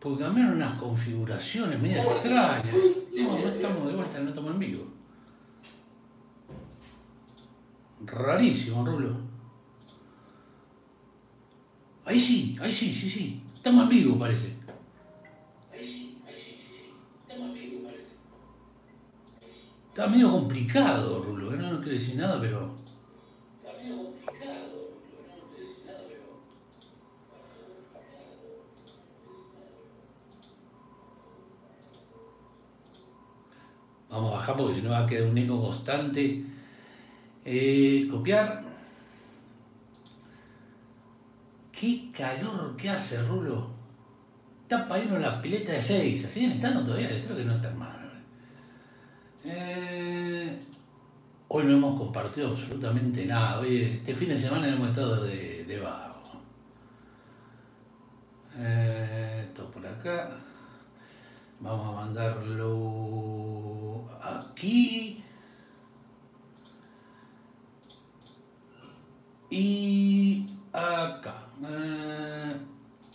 Porque cambiaron unas configuraciones medio extrañas. No, no estamos de vuelta, no estamos en vivo. Rarísimo, Rulo. Ahí sí, ahí sí, sí, sí. Estamos en vivo, parece. Ahí sí, ahí sí, sí, sí. Estamos en vivo, parece. Está medio complicado, Rulo. ¿eh? No, no quiero decir nada, pero. Vamos a bajar porque si no va a quedar un eco constante. Eh, copiar. Qué calor que hace, Rulo. Está para irnos la pileta de 6. ¿Siguen estando todavía? Creo que no están mal. Eh, hoy no hemos compartido absolutamente nada. Hoy, este fin de semana hemos estado de, de vago. Eh, esto por acá. Vamos a mandarlo aquí. Y acá. Eh,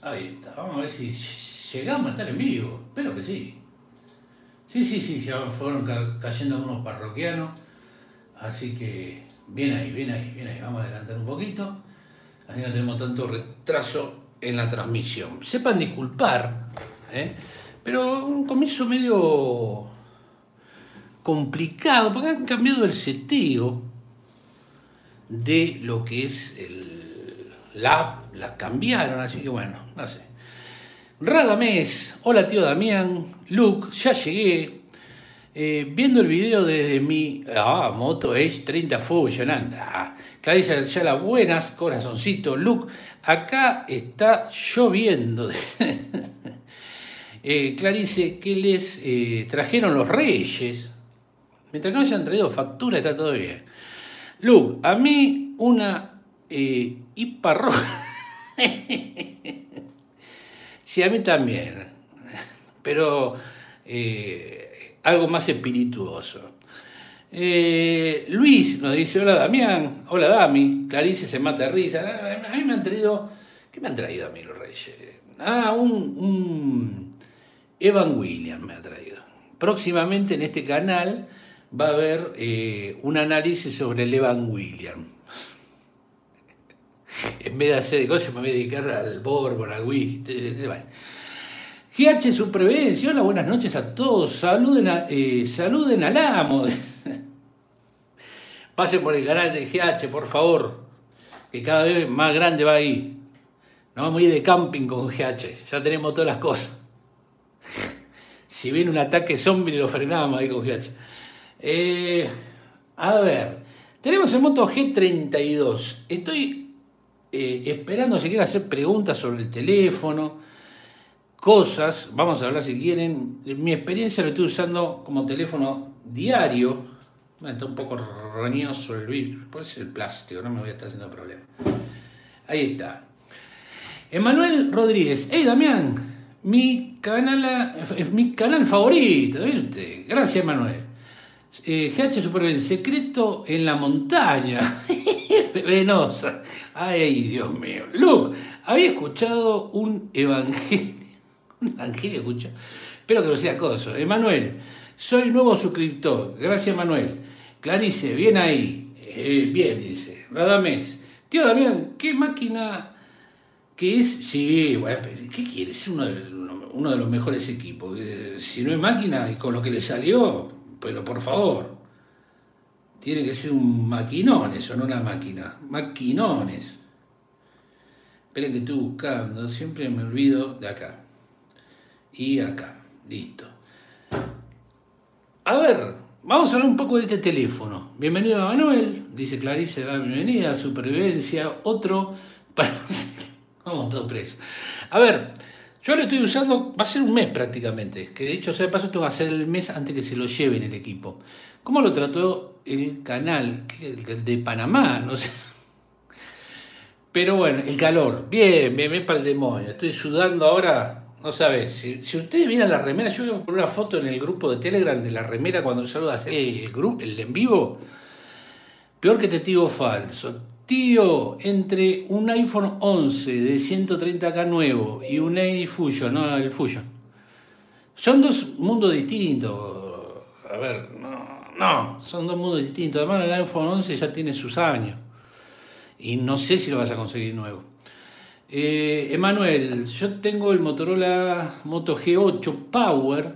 ahí está. Vamos a ver si llegamos a estar en vivo. Espero que sí. Sí, sí, sí, ya fueron ca- cayendo algunos parroquianos. Así que bien ahí, bien ahí, bien ahí. Vamos a adelantar un poquito. Así no tenemos tanto retraso en la transmisión. Sepan disculpar, ¿eh? pero un comienzo medio complicado, porque han cambiado el seteo de lo que es el, la la cambiaron, así que bueno, no sé. Radamés, hola tío Damián, Luke, ya llegué. Eh, viendo el video desde mi ah, Moto Edge 30 Fusion, anda. Clarisa Ayala, buenas, corazoncito. Luke, acá está lloviendo. eh, Clarice, ¿qué les eh, trajeron los reyes? Mientras que no hayan traído factura, está todo bien. Luke, a mí una eh, IPA roja. sí, a mí también. Pero eh, algo más espirituoso. Eh, Luis nos dice, hola Damián, hola Dami, Clarice se mata de risa. A mí me han traído, ¿qué me han traído a mí los reyes? Ah, un, un Evan Williams me ha traído. Próximamente en este canal va a haber eh, un análisis sobre el Evan Williams. en vez de hacer cosas me voy a dedicar al Bourbon, al whisky. Bueno. GH Supervivencia, hola, buenas noches a todos. Saluden, eh, saluden al amo. Pasen por el canal de GH, por favor, que cada vez más grande va ahí. Nos vamos a ir de camping con GH, ya tenemos todas las cosas. Si viene un ataque zombie, lo frenamos ahí con GH. Eh, a ver, tenemos el Moto G32. Estoy eh, esperando si quieren hacer preguntas sobre el teléfono, cosas. Vamos a hablar si quieren. Mi experiencia lo estoy usando como teléfono diario. Bueno, está un poco roñoso el vidrio, puede ser el plástico, no me voy a estar haciendo problema. Ahí está. Emanuel Rodríguez, hey Damián, mi canal, favorito. Gracias Emanuel. Eh, GH Supervivencia, secreto en la montaña. Venosa. Ay, Dios mío. Luke, había escuchado un evangelio. Un evangelio escucho. Espero que no sea coso. Emanuel, soy nuevo suscriptor. Gracias, Manuel. Clarice, bien ahí. Eh, bien, dice. Radamés. Tío Damián, ¿qué máquina que es? Sí, bueno, ¿qué quiere? Es uno de, uno de los mejores equipos. Eh, Si no es máquina y con lo que le salió, pero por favor. Tiene que ser un maquinón eso, no una máquina. Maquinones. Esperen que estoy buscando. Siempre me olvido de acá. Y acá. Listo. A ver, vamos a hablar un poco de este teléfono. Bienvenido a Manuel, dice Clarice, la bienvenida, supervivencia, otro. Vamos todos presos. A ver, yo lo estoy usando, va a ser un mes prácticamente, que de hecho, sea de paso, esto va a ser el mes antes que se lo lleven el equipo. ¿Cómo lo trató el canal el de Panamá? No sé. Pero bueno, el calor, bien, bien, bien para el demonio. Estoy sudando ahora, no sabes. Si, si ustedes vieran la remera, yo voy a poner una foto en el grupo de Telegram de la remera cuando hacer el, grupo, el en vivo. Peor que testigo falso. Tío, entre un iPhone 11 de 130K nuevo y un A Fusion, no, el Fusion. Son dos mundos distintos. A ver, no, no, son dos mundos distintos. Además, el iPhone 11 ya tiene sus años. Y no sé si lo vas a conseguir nuevo. Eh, Emanuel, yo tengo el Motorola Moto G8 Power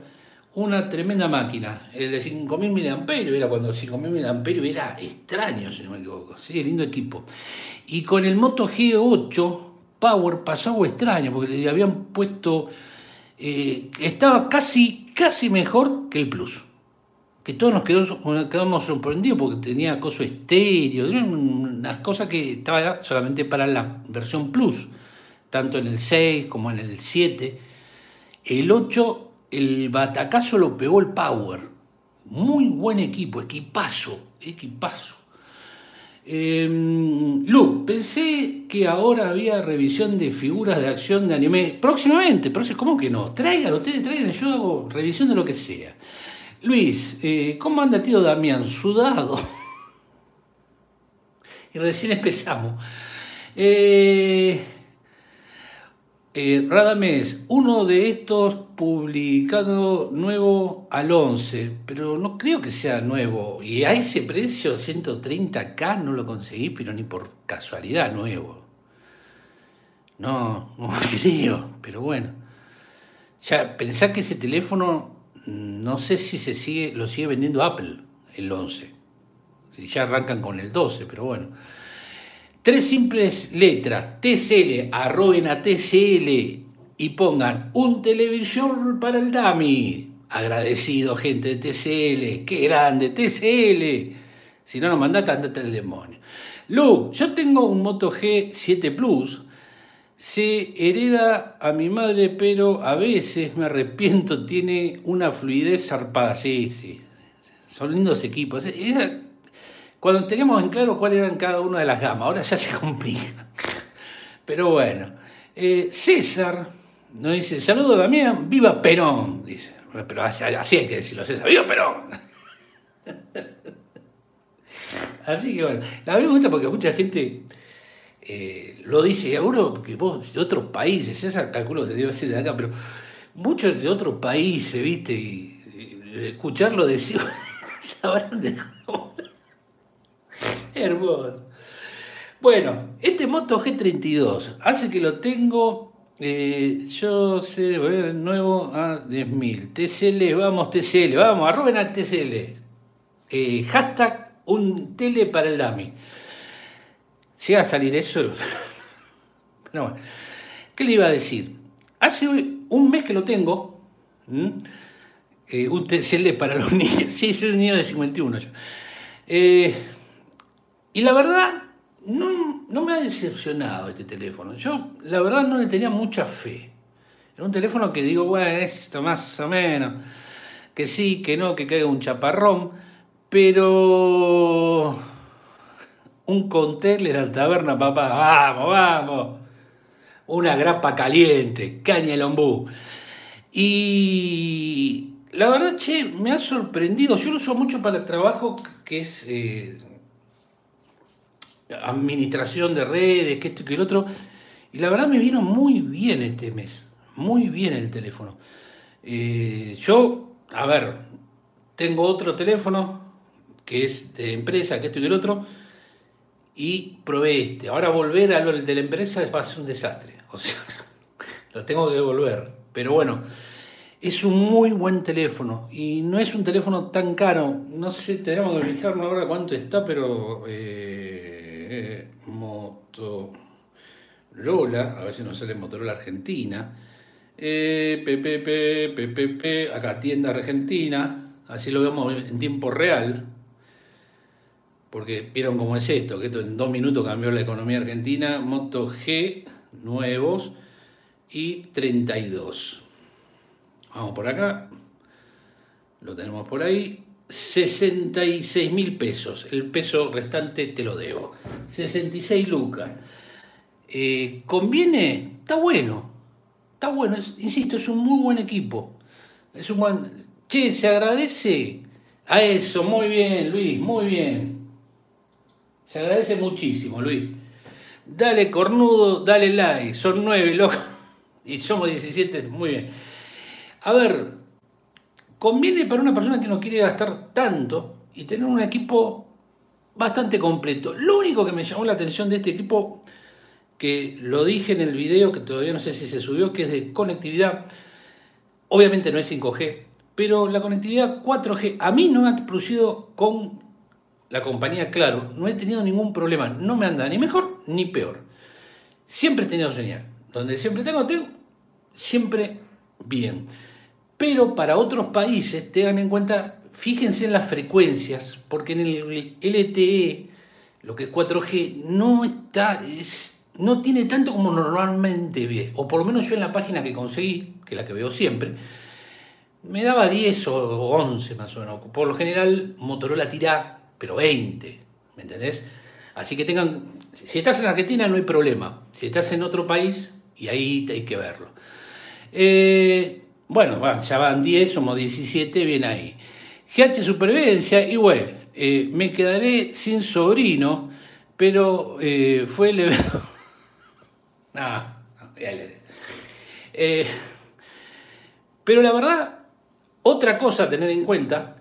una tremenda máquina. El de 5.000 mAh era cuando 5.000 mAh era extraño, si no me equivoco. Sí, lindo equipo. Y con el Moto G8 Power pasó algo extraño, porque le habían puesto. Eh, estaba casi, casi mejor que el Plus. Que todos nos quedamos sorprendidos porque tenía acoso estéreo, unas cosas que estaba solamente para la versión Plus, tanto en el 6 como en el 7. El 8 el batacazo lo pegó el Power. Muy buen equipo, equipazo, equipazo. Eh, Lu, pensé que ahora había revisión de figuras de acción de anime. Próximamente, ¿cómo que no? Traigan, ustedes traigan, yo hago revisión de lo que sea. Luis, eh, ¿cómo anda tío Damián? Sudado. y recién empezamos. Eh, eh, Radames, uno de estos publicado nuevo al 11, pero no creo que sea nuevo. Y a ese precio, 130k, no lo conseguí, pero ni por casualidad nuevo. No, no creo, pero bueno. Ya, pensá que ese teléfono, no sé si se sigue, lo sigue vendiendo Apple, el 11. Si ya arrancan con el 12, pero bueno. Tres simples letras, TCL, arroben a TCL y pongan un televisor para el Dami. Agradecido, gente de TCL, qué grande, TCL. Si no nos mandate, andate al demonio. Lu, yo tengo un Moto G7 Plus. Se hereda a mi madre, pero a veces me arrepiento, tiene una fluidez zarpada. Sí, sí. Son lindos equipos. Cuando teníamos en claro cuáles eran cada una de las gamas, ahora ya se complica. Pero bueno, eh, César nos dice, saludo Damián, viva Perón, dice. Pero así, hay que decirlo, César, viva Perón. Así que bueno, la me gusta porque mucha gente eh, lo dice, y algunos que vos de otros países, César calculo que debe ser de acá, pero muchos de otros países, viste, y, escucharlo decir, sabrán de Hermoso. Bueno, este Moto G32 hace que lo tengo, eh, yo sé, nuevo a 10.000. TCL, vamos TCL, vamos, arroben al TCL. Eh, hashtag un tele para el. Si va a salir eso. bueno, ¿qué le iba a decir? Hace un mes que lo tengo. Eh, un TCL para los niños. Sí, soy un niño de 51. Yo. Y la verdad, no, me ha decepcionado este teléfono. Yo, la verdad, no le tenía mucha fe. Era un teléfono que digo, bueno, esto más o menos, que sí, que no, que caiga un chaparrón, pero un contel en la taberna, papá, vamos, vamos. Una grapa caliente, caña el ombú. Y la verdad, che, me ha sorprendido. Yo lo uso mucho para el trabajo que es eh, administración de redes, que esto y que el otro. Y la verdad me vino muy bien este mes, muy bien el teléfono. Eh, yo, a ver, tengo otro teléfono que es de empresa, que esto y el otro, y probé este. Ahora volver a lo de la empresa va a ser un desastre. O sea, lo tengo que devolver. Pero bueno, es un muy buen teléfono y no es un teléfono tan caro. No sé, tenemos que fijarnos ahora cuánto está, pero... Eh, Motorola, a ver si nos sale Motorola Argentina. Eh, PPP, acá tienda Argentina, así lo vemos en tiempo real, porque vieron cómo es esto, que esto en dos minutos cambió la economía argentina, Moto G nuevos. Y 32. Vamos por acá, lo tenemos por ahí, 66 mil pesos. El peso restante te lo debo. 66 lucas. Eh, ¿Conviene? Está bueno. Está bueno. insisto, es un muy buen equipo. Es un buen... Che, se agradece a eso. Muy bien, Luis. Muy bien. Se agradece muchísimo, Luis. Dale cornudo, dale like. Son nueve, loco. Y somos 17, muy bien. A ver, conviene para una persona que no quiere gastar tanto y tener un equipo bastante completo. Lo único que me llamó la atención de este equipo, que lo dije en el video, que todavía no sé si se subió, que es de conectividad. Obviamente no es 5G, pero la conectividad 4G a mí no me ha producido con la compañía Claro, no he tenido ningún problema, no me anda ni mejor ni peor. Siempre he tenido señal. Donde siempre tengo, tengo, siempre bien. Pero para otros países, tengan en cuenta, fíjense en las frecuencias, porque en el LTE, lo que es 4G, no está, no tiene tanto como normalmente ve, o por lo menos yo en la página que conseguí, que es la que veo siempre, me daba 10 o 11 más o menos. Por lo general, Motorola tira, pero 20, ¿me entendés? Así que tengan, si estás en Argentina no hay problema, si estás en otro país, y ahí hay que verlo. Eh, bueno, ya van 10, somos 17, bien ahí. GH Supervivencia, y bueno, eh, me quedaré sin sobrino, pero eh, fue el evento. no, eh, pero la verdad, otra cosa a tener en cuenta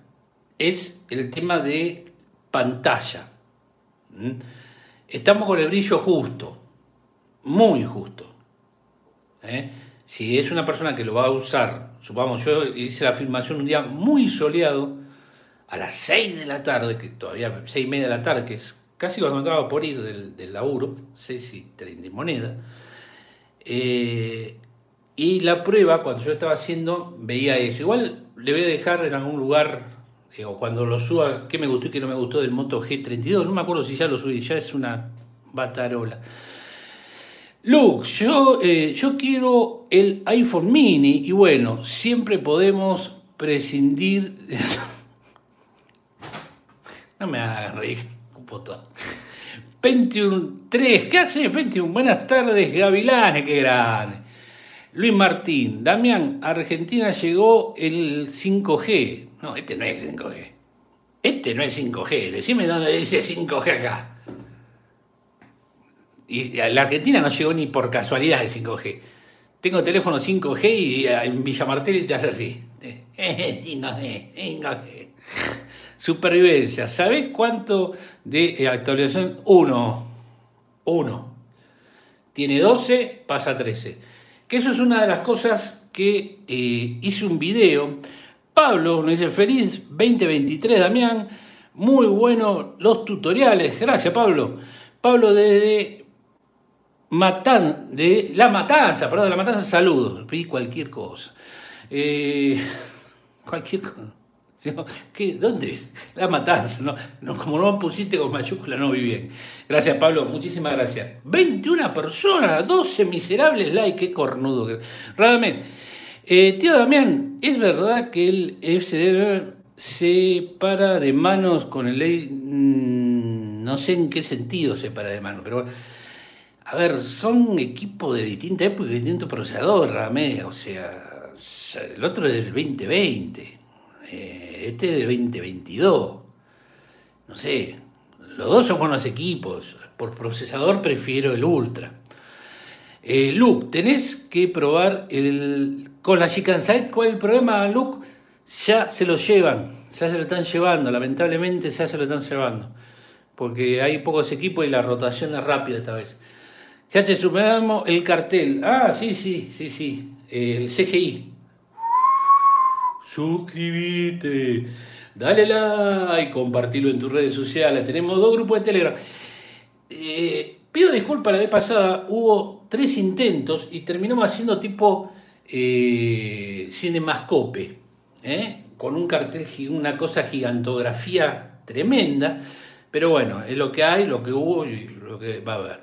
es el tema de pantalla. ¿Mm? Estamos con el brillo justo, muy justo. ¿eh? Si es una persona que lo va a usar, supongamos, yo hice la filmación un día muy soleado, a las 6 de la tarde, que todavía 6 y media de la tarde, que es casi cuando acaba por ir del, del laburo, 6 y 30 moneda, eh, y la prueba, cuando yo estaba haciendo, veía eso. Igual le voy a dejar en algún lugar, o cuando lo suba, qué me gustó y qué no me gustó del Moto G32, no me acuerdo si ya lo subí, ya es una batarola. Luke, yo, eh, yo quiero el iPhone mini y bueno, siempre podemos prescindir... no me hagas reír, puto. 21.3, ¿qué hace 21? Buenas tardes, Gavilanes, qué grande. Luis Martín, Damián, Argentina llegó el 5G. No, este no es 5G. Este no es 5G. Decime dónde dice 5G acá. Y la Argentina no llegó ni por casualidad el 5G. Tengo teléfono 5G y en Villa Martelli te hace así. 5G, 5G. Supervivencia. ¿Sabés cuánto de eh, actualización? 1. 1. Tiene 12, pasa a 13. Que eso es una de las cosas que eh, hice un video. Pablo nos dice, feliz 2023, Damián. Muy bueno los tutoriales. Gracias, Pablo. Pablo desde Matan, de la matanza, perdón, de la matanza, saludos, pedí cualquier cosa. Eh, cualquier cosa. ¿Qué? ¿Dónde? La matanza, no, como no pusiste con mayúscula, no vi bien. Gracias, Pablo, muchísimas gracias. 21 personas, 12 miserables likes, qué cornudo. Radamés, eh, tío Damián, ¿es verdad que el FCD se para de manos con el ley? Mm, no sé en qué sentido se para de manos, pero bueno a ver, son equipos de distinta época y distinto procesador, Ramé. O sea, el otro es del 2020, eh, este es del 2022. No sé, los dos son buenos equipos. Por procesador prefiero el Ultra. Eh, Luke, tenés que probar el, con la Chican ¿Sabes cuál es el problema, Luke? Ya se lo llevan, ya se lo están llevando, lamentablemente ya se lo están llevando. Porque hay pocos equipos y la rotación es rápida esta vez. Fíjate, superamos el cartel. Ah, sí, sí, sí, sí. El CGI. Suscríbete. Dale like, compartilo en tus redes sociales. Tenemos dos grupos de Telegram. Eh, pido disculpas, la vez pasada hubo tres intentos y terminamos haciendo tipo eh, cinemascope, ¿eh? con un cartel, una cosa gigantografía tremenda, pero bueno, es lo que hay, lo que hubo y lo que va a haber.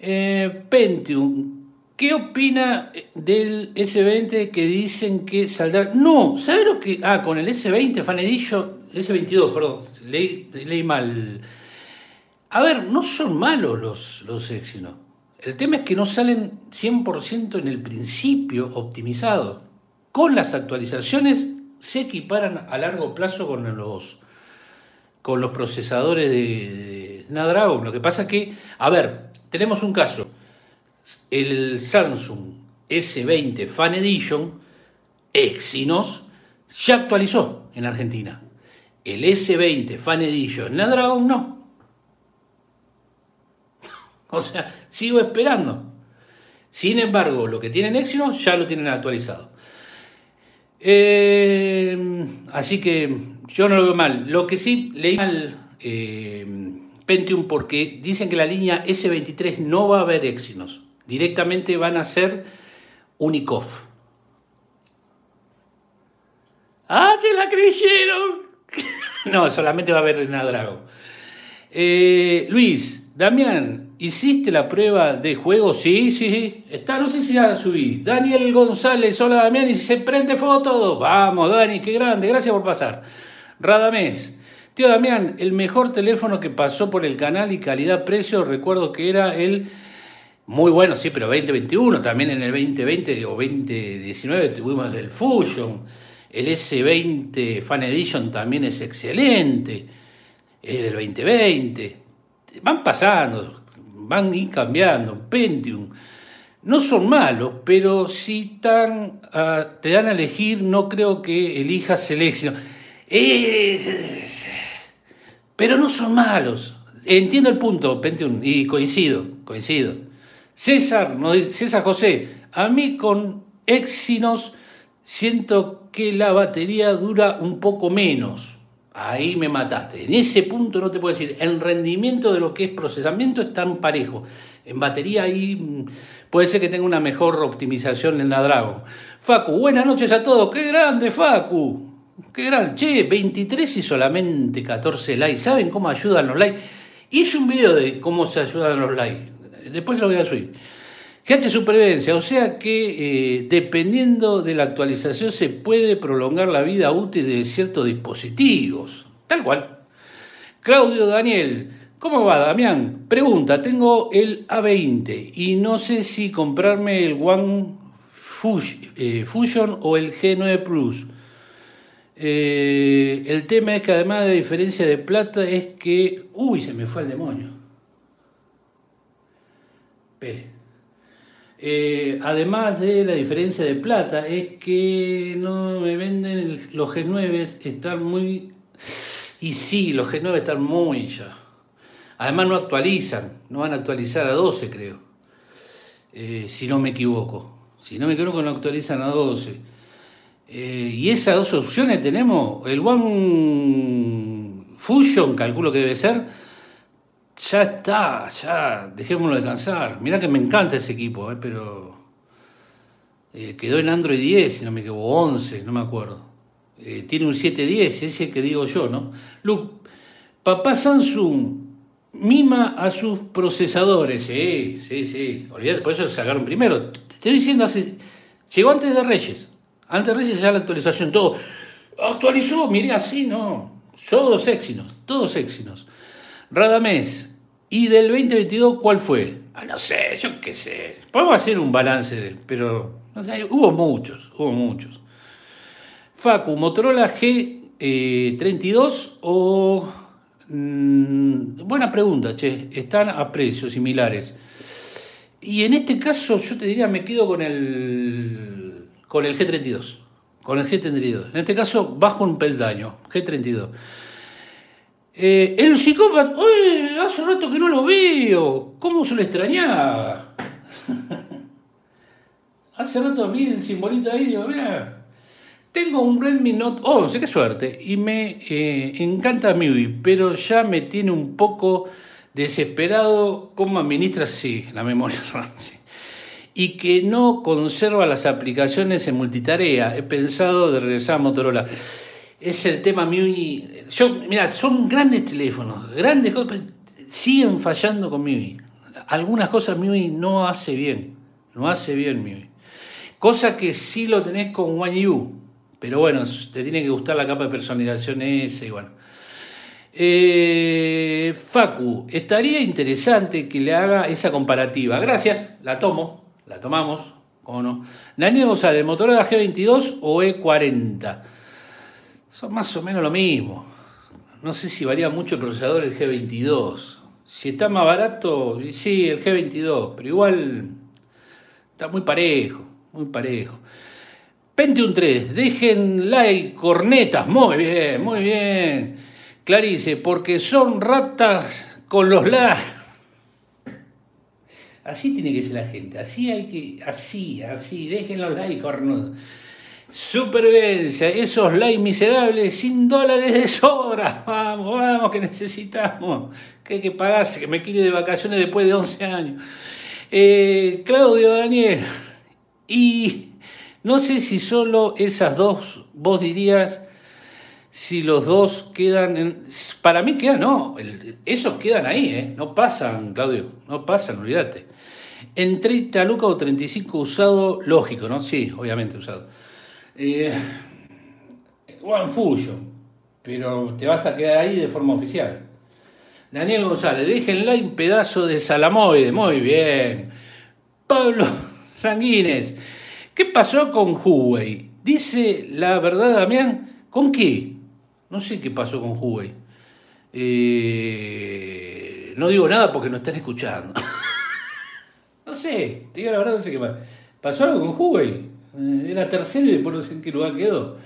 Eh, Pentium, ¿qué opina del S20 que dicen que saldrá? No, ¿sabe lo que.? Ah, con el S20 Fan Edition, S22, perdón, leí, mal. A ver, no son malos los, los Exynos. El tema es que no salen 100% en el principio optimizados. Con las actualizaciones se equiparan a largo plazo con los, con los procesadores de Snapdragon. Lo que pasa es que, a ver, tenemos un caso. El Samsung S20 Fan Edition Exynos ya actualizó en Argentina. El S20 Fan Edition Snapdragon no. O sea, sigo esperando. Sin embargo, lo que tienen Exynos ya lo tienen actualizado. Eh, así que yo no lo veo mal. Lo que sí leí mal eh, Pentium porque dicen que la línea S23 no va a haber Exynos. Directamente van a ser Unicoff. ¡Ah, se la creyeron! no, solamente va a haber Snapdragon. Eh, Luis, Damián, ¿hiciste la prueba de juego? Sí, sí, sí. Está, no sé si ya la subí. Daniel González, hola Damián, y se prende foto. Vamos, Dani, qué grande, gracias por pasar. Radamés, tío Damián, el mejor teléfono que pasó por el canal y calidad-precio, recuerdo que era el muy bueno, sí, pero 2021, también en el 2020 o 2019 tuvimos el Fusion, el S20 Fan Edition también es excelente, es del 2020 van pasando, van cambiando, Pentium. No son malos, pero si tan, ah, te dan a elegir, no creo que elijas el éxito. Pero no son malos. Entiendo el punto, Pentium, y coincido, coincido. César, César José, a mí con Exynos siento que la batería dura un poco menos. Ahí me mataste. En ese punto no te puedo decir. El rendimiento de lo que es procesamiento es tan parejo. En batería ahí mm, puede ser que tenga una mejor optimización en la Dragon. Facu, buenas noches a todos. ¡Qué grande, Facu! ¡Qué grande! Che, 23 y solamente 14 likes. ¿Saben cómo ayudan los likes? Hice un video de cómo se ayudan los likes. Después lo voy a subir. GH Supervivencia, o sea que eh, dependiendo de la actualización se puede prolongar la vida útil de ciertos dispositivos. Tal cual. Claudio Daniel, ¿cómo va Damián? Pregunta, tengo el A20 y no sé si comprarme el One eh, Fusion o el G9 Plus. Eh, el tema es que además de diferencia de plata es que... Uy, se me fue el demonio. Espere. Eh, además de la diferencia de plata, es que no me venden los G9, están muy... Y sí, los G9 están muy ya. Además no actualizan, no van a actualizar a 12 creo, eh, si no me equivoco. Si no me equivoco no actualizan a 12. Eh, y esas dos opciones tenemos, el One Fusion, calculo que debe ser, ya está, ya, dejémoslo descansar. Mirá que me encanta ese equipo, eh, pero eh, quedó en Android 10, si no me equivoco, 11, no me acuerdo. Eh, tiene un 710, ese que digo yo, ¿no? Look, papá Samsung mima a sus procesadores, sí, sí, sí, olvídate, por eso sacaron primero. Te estoy diciendo, hace, llegó antes de Reyes, antes de Reyes ya la actualización, todo, actualizó, miré así, no, todos éxinos, todos éxinos. Radamés, ¿y del 2022 cuál fue? Ah, no sé, yo qué sé. Podemos hacer un balance, pero no sé, hubo muchos, hubo muchos. Facu, Motorola G32 eh, o... Mm, buena pregunta, che. Están a precios similares. Y en este caso yo te diría, me quedo con el, con el G32. Con el G32. En este caso, bajo un peldaño. G32. Eh, el psicópata, ¡Uy! Hace rato que no lo veo. ¿Cómo se lo extrañaba? hace rato a mí el simbolito ahí, digo, mira, tengo un Redmi Note 11, qué suerte, y me eh, encanta MIUI, pero ya me tiene un poco desesperado cómo administra, sí, la memoria RAM, y que no conserva las aplicaciones en multitarea. He pensado de regresar a Motorola es el tema MIUI. Yo, mira, son grandes teléfonos, grandes cosas, siguen fallando con MIUI. Algunas cosas MIUI no hace bien, no hace bien MIUI. Cosa que sí lo tenés con One U, pero bueno, te tiene que gustar la capa de personalización esa y bueno. Eh, Facu, estaría interesante que le haga esa comparativa. Gracias, la tomo, la tomamos, ¿cómo no? Daniel González, Motorola G22 o E40 son más o menos lo mismo. No sé si varía mucho el procesador el G22. Si está más barato, sí, el G22, pero igual está muy parejo, muy parejo. Pentium 3, dejen like, cornetas, muy bien, muy bien. Clarice, porque son ratas con los likes. Así tiene que ser la gente, así hay que, así, así, dejen los likes. Supervivencia, esos likes miserables, sin dólares de sobra. Vamos, vamos, que necesitamos. Que hay que pagarse, que me quiere de vacaciones después de 11 años. Eh, Claudio, Daniel. Y no sé si solo esas dos, vos dirías, si los dos quedan. En, para mí quedan, no. esos quedan ahí, ¿eh? No pasan, Claudio. No pasan, olvídate. En 30 lucas o 35 usado, lógico, ¿no? Sí, obviamente usado. Eh, One Fusion, pero te vas a quedar ahí de forma oficial. Daniel González, déjenla un pedazo de salamoide, muy bien. Pablo Sanguines, ¿qué pasó con Huawei? Dice la verdad, Damián, ¿con qué? No sé qué pasó con Huawei. Eh, no digo nada porque no están escuchando. no sé, te digo la verdad, no sé qué pasó. ¿Pasó algo con Huawei? Eh, era tercero y después no sé en qué lugar quedó.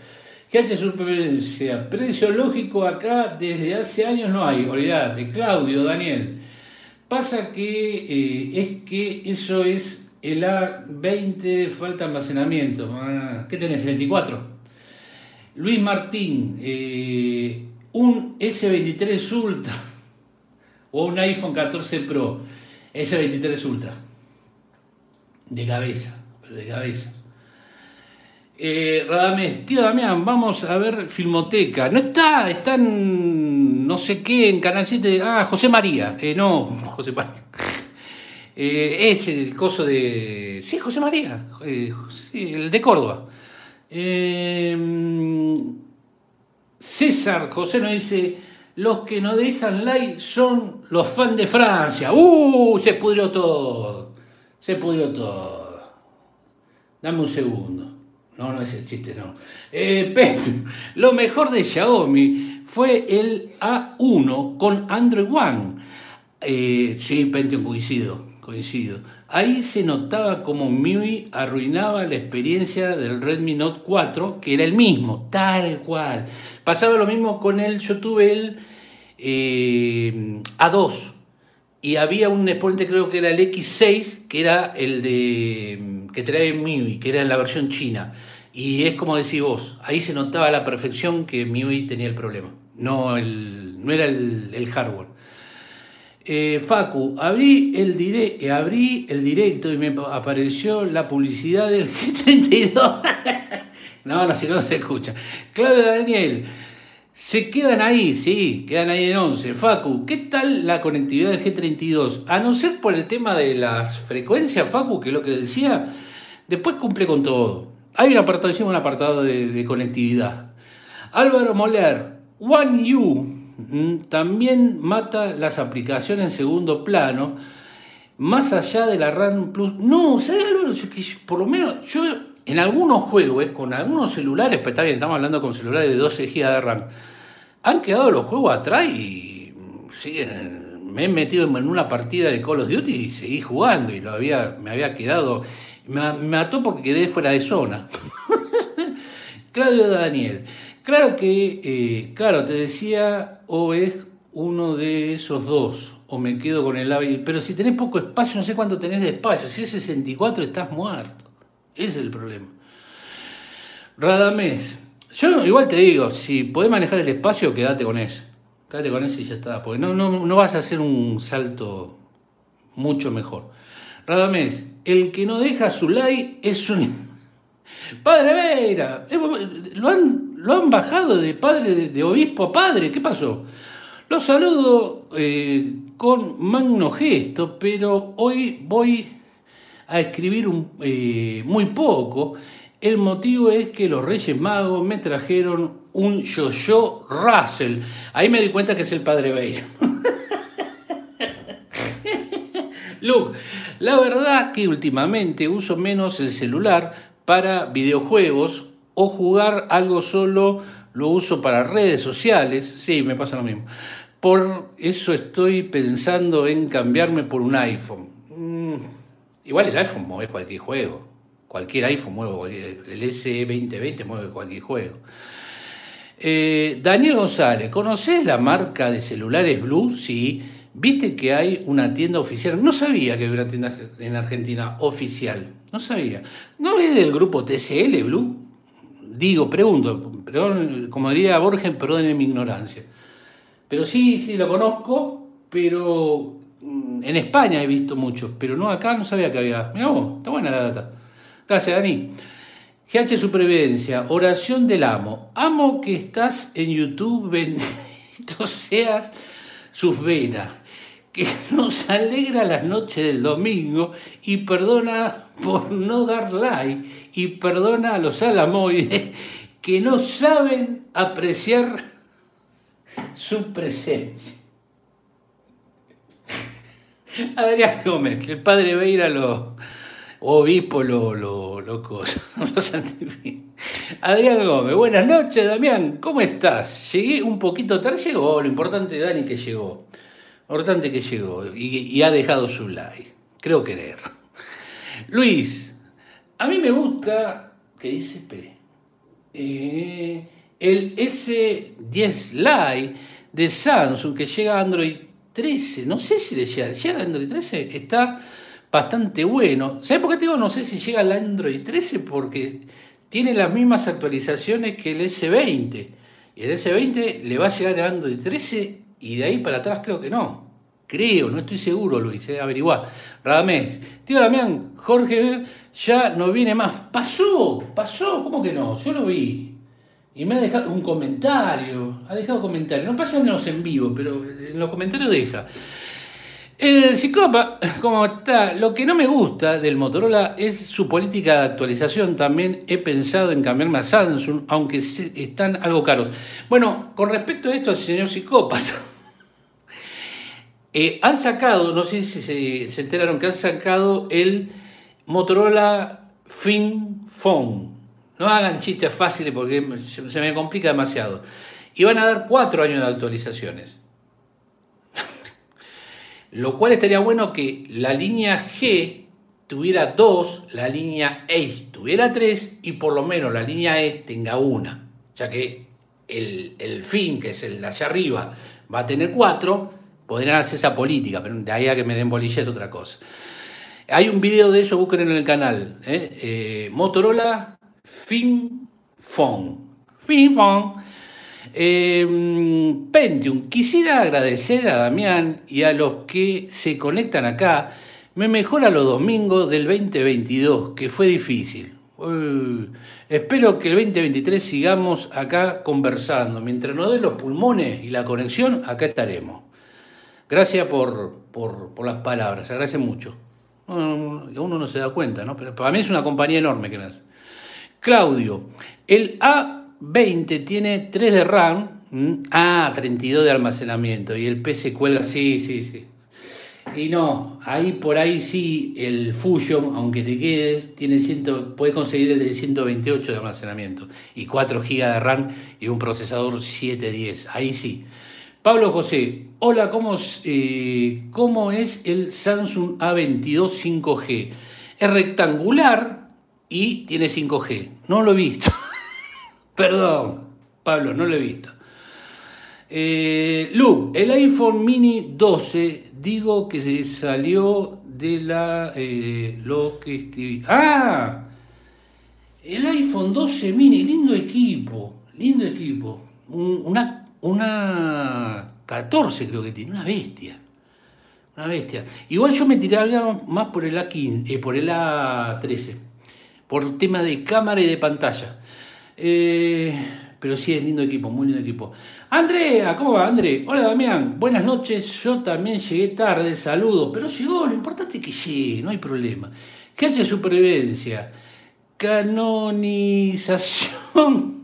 GH Supervivencia, precio lógico acá desde hace años no hay, olvídate, Claudio, Daniel. Pasa que eh, es que eso es el A20, falta almacenamiento. Ah, ¿Qué tenés? ¿El 24? Luis Martín, eh, un S23 Ultra o un iPhone 14 Pro, S23 Ultra. De cabeza, de cabeza. Eh, Radamés, tío Damián, vamos a ver Filmoteca. No está, está en no sé qué, en Canal 7. Ah, José María. Eh, no, José María. Eh, es el coso de. Sí, José María. Eh, sí, el de Córdoba. César José nos dice: Los que no dejan like son los fans de Francia. ¡Uh! Se pudrió todo. Se pudrió todo. Dame un segundo. No, no es el chiste, no. Eh, lo mejor de Xiaomi fue el A1 con Android One. Eh, sí, Pentium coincido, coincido. Ahí se notaba como MIUI arruinaba la experiencia del Redmi Note 4, que era el mismo, tal cual. Pasaba lo mismo con el, yo tuve el eh, A2 y había un exponente, creo que era el X6, que era el de que trae MIUI, que era en la versión china. Y es como decís vos, ahí se notaba la perfección que MIUI tenía el problema, no, el, no era el, hardware. Eh, Facu, abrí el, dire, abrí el directo y me apareció la publicidad del G32. no, no, si no se escucha. Claudio Daniel, se quedan ahí, sí, quedan ahí en 11. Facu, ¿qué tal la conectividad del G32? A no ser por el tema de las frecuencias, Facu, que es lo que decía, después cumple con todo. Hay un apartado, un apartado de, conectividad. Álvaro Moller, One U también mata las aplicaciones en segundo plano, más allá de la RAM Plus. No, ¿sabes Álvaro? Por lo menos yo en algunos juegos, eh, con algunos celulares, pero está bien, estamos hablando con celulares de 12 GB de RAM, han quedado los juegos atrás y siguen, me he metido en una partida de Call of Duty y seguí jugando y lo había, me había quedado me, mató porque quedé fuera de zona. Claudio Daniel. Claro que, eh, claro, te decía, o es uno de esos dos, o me quedo con el AVI. Pero si tenés poco espacio, no sé cuánto tenés de espacio. Si es 64, estás muerto. Ese es el problema. Radamés. Yo igual te digo, si podés manejar el espacio, quédate con eso. Quédate con eso y ya está. Porque no, no, no vas a hacer un salto mucho mejor. Radamés, el que no deja su like es un... Padre Veira, eh, lo han, lo han bajado de padre de, obispo a padre, ¿qué pasó? Lo saludo eh, con magno gesto, pero hoy voy a escribir un, eh, muy poco. El motivo es que los Reyes Magos me trajeron un yo-yo Russell. Ahí me di cuenta que es el padre Veira. Luke, la verdad que últimamente uso menos el celular para videojuegos o jugar algo solo, lo uso para redes sociales, sí, me pasa lo mismo. Por eso estoy pensando en cambiarme por un iPhone. Mm, igual el iPhone mueve cualquier juego. Cualquier iPhone mueve el S2020 mueve cualquier juego. Eh, Daniel González, ¿conoces la marca de celulares Blue? Sí. ¿Viste que hay una tienda oficial? No sabía que había una tienda en Argentina oficial. No sabía. ¿No es del grupo TCL Blue? Digo, pregunto, perdón, como diría Borges, perdónenme mi ignorancia. Pero sí, sí, lo conozco, pero mm, en España he visto muchos, pero no acá, no sabía que había. Mirá vos, está buena la data. Gracias, Dani. GH Supervivencia, oración del amo. Amo que estás en YouTube, bendito seas sus venas, que nos alegra las noches del domingo y perdona por no dar like y perdona a los alamoides que no saben apreciar su presencia. Adrián Gómez, el padre Beira lo obispo lo, lo, lo, Adrián Gómez, buenas noches, Damián, ¿cómo estás? Llegué un poquito tarde, llegó, lo importante, Dani, que llegó. Importante que llegó y, ha dejado su like. Creo querer. Luis, a mí me gusta, ¿qué dice? Espere. Eh, el S10 Lite de Samsung que llega a Android 13, no sé si le llega, llega a Android 13, está bastante bueno. ¿Sabes por qué te digo? No sé si llega al Android 13 porque tiene las mismas actualizaciones que el S20. Y el S20 le va a llegar al Android 13 y de ahí para atrás creo que no. Creo, no estoy seguro, Luis, eh, averiguar. Radamés, tío Damián, Jorge ya no viene más. Pasó, pasó, ¿cómo que no? Yo lo vi. Y me ha dejado un comentario, ha dejado comentario. No pasa en en vivo, pero en los comentarios deja. El psicópata, como está, lo que no me gusta del Motorola es su política de actualización. También he pensado en cambiarme a Samsung, aunque están algo caros. Bueno, con respecto a esto, señor psicópata, eh, han sacado, no sé si se, enteraron, que han sacado el Motorola Fin Phone no hagan chistes fáciles porque se, me complica demasiado. Y van a dar cuatro años de actualizaciones. Lo cual estaría bueno que la línea G tuviera dos, la línea E tuviera tres y por lo menos la línea E tenga una. Ya que el, fin, que es el de allá arriba, va a tener cuatro, podrían hacer esa política, pero de ahí a que me den bolillas es otra cosa. Hay un video de eso, busquen en el canal. ¿eh? Eh, Motorola FinFon. FinFon. Eh, Pentium, quisiera agradecer a Damián y a los que se conectan acá. Me mejora los domingos del 2022, que fue difícil. espero que el 2023 sigamos acá conversando. Mientras nos den los pulmones y la conexión, acá estaremos. Gracias por, por, las palabras, agradece mucho. Uno no se da cuenta, ¿no? Pero para mí es una compañía enorme que nace. Claudio, el A20 tiene 3 de RAM, A32 de almacenamiento y el PC cuelga, sí, sí, sí. Y no, ahí por ahí sí el Fusion, aunque te quedes, tiene ciento, puedes conseguir el de 128 de almacenamiento y 4 GB de RAM y un procesador 710. Ahí sí. Pablo José, hola, ¿cómo, eh, ¿cómo es el Samsung A22 5G? Es rectangular, y tiene 5G. No lo he visto. Perdón, Pablo, no lo he visto. Eh, Lu, el iPhone mini 12, digo que se salió de la. Eh, lo que escribí. ¡Ah! El iPhone 12 mini, lindo equipo, lindo equipo. una, una 14 creo que tiene, una bestia. Una bestia. Igual yo me tiraría más por el A15, eh, por el A13 por tema de cámara y de pantalla. Eh, pero sí es lindo equipo, muy lindo equipo. Andrea, ¿cómo va, André? Hola, Damián. Buenas noches. Yo también llegué tarde, saludos. Pero llegó, lo importante es que llegue, no hay problema. de supervivencia. Canonización.